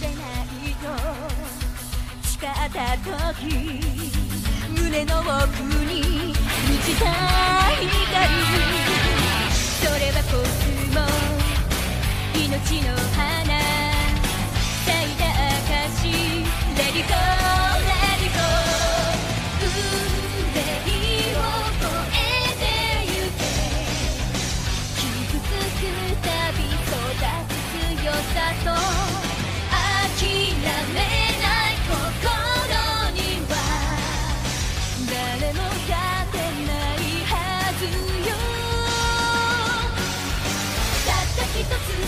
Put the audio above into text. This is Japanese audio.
れないと誓った時胸の奥に満ちた光。それはコスモ命の花つ